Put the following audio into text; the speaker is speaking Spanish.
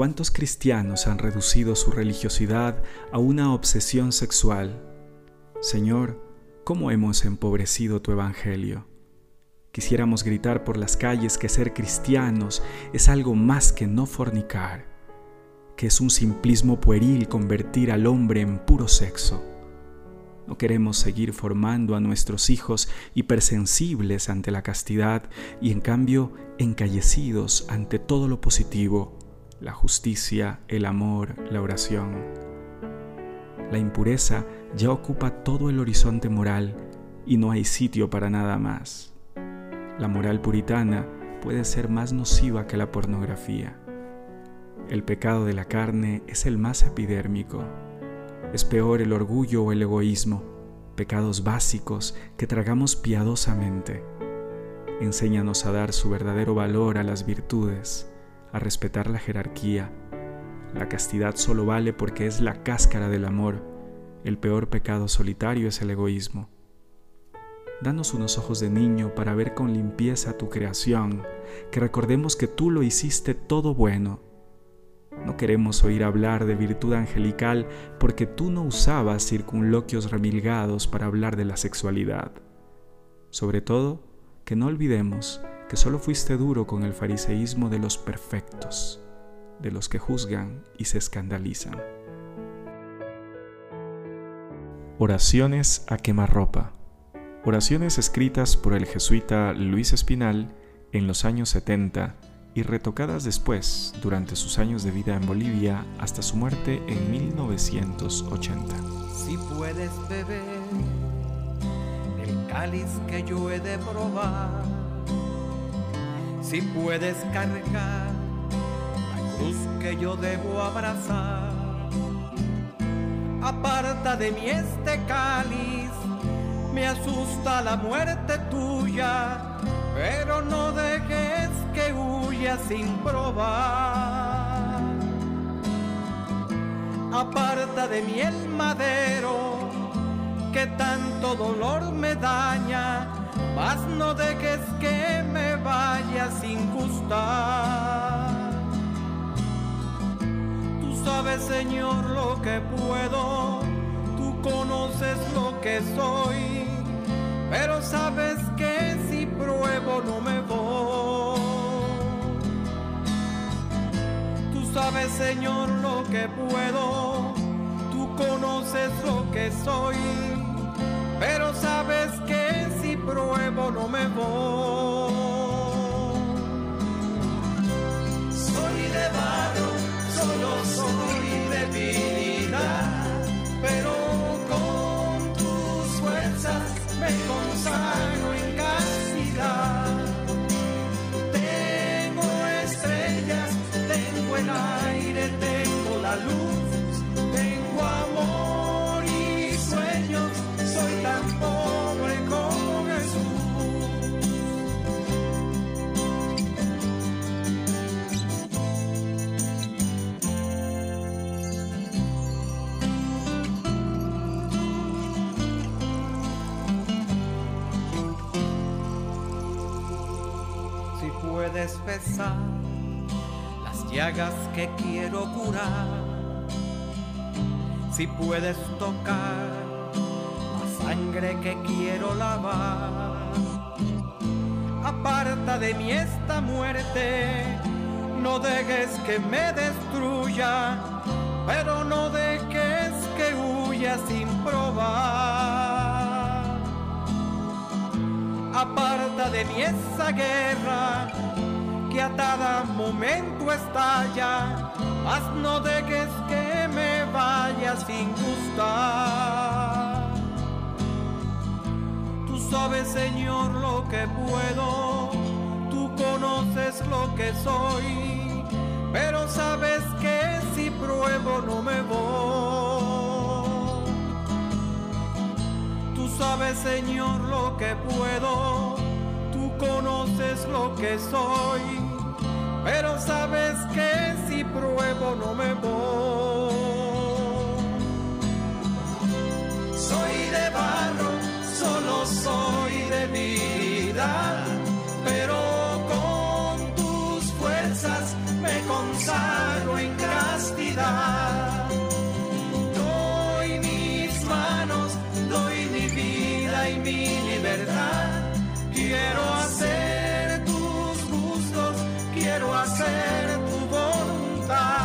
¿Cuántos cristianos han reducido su religiosidad a una obsesión sexual? Señor, ¿cómo hemos empobrecido tu Evangelio? Quisiéramos gritar por las calles que ser cristianos es algo más que no fornicar, que es un simplismo pueril convertir al hombre en puro sexo. No queremos seguir formando a nuestros hijos hipersensibles ante la castidad y en cambio encallecidos ante todo lo positivo, la justicia, el amor, la oración. La impureza ya ocupa todo el horizonte moral y no hay sitio para nada más. La moral puritana puede ser más nociva que la pornografía. El pecado de la carne es el más epidérmico es peor el orgullo o el egoísmo, pecados básicos que tragamos piadosamente. Enséñanos a dar su verdadero valor a las virtudes, a respetar la jerarquía. La castidad solo vale porque es la cáscara del amor. El peor pecado solitario es el egoísmo. Danos unos ojos de niño para ver con limpieza tu creación, que recordemos que tú lo hiciste todo bueno no queremos oír hablar de virtud angelical porque tú no usabas circunloquios remilgados para hablar de la sexualidad. Sobre todo, que no olvidemos que solo fuiste duro con el fariseísmo de los perfectos, de los que juzgan y se escandalizan. Oraciones a quemarropa. Oraciones escritas por el jesuita Luis Espinal en los años 70 y retocadas después durante sus años de vida en Bolivia hasta su muerte en 1980. Si puedes beber el cáliz que yo he de probar, si puedes cargar la cruz que yo debo abrazar, aparta de mí este cáliz, me asusta la muerte tuya, pero no dejes que sin probar. Aparta de mí el madero que tanto dolor me daña, mas no dejes que me vaya sin gustar. Tú sabes, Señor, lo que puedo, tú conoces lo que soy, pero sabes que si pruebo no me voy. sabes, Señor, lo que puedo, tú conoces lo que soy, pero sabes que pruebo no me voy. Soy de barro, solo soy debilidad, pero con tus fuerzas me consagro en castidad. aire tengo la luz, puedes besar llagas que quiero curar. Si puedes tocar la sangre que quiero lavar. Aparta de mí esta muerte, no dejes que me destruya, pero no dejes que huya sin probar. Aparta de mí esa guerra que a cada momento estalla, mas no dejes que me vaya sin gustar. Tú sabes, Señor, lo que puedo, tú conoces lo que soy, pero sabes que si pruebo no me voy. Tú sabes, Señor, lo que puedo lo que soy, pero sabes que si pruebo no me voy. Soy tu voluntad.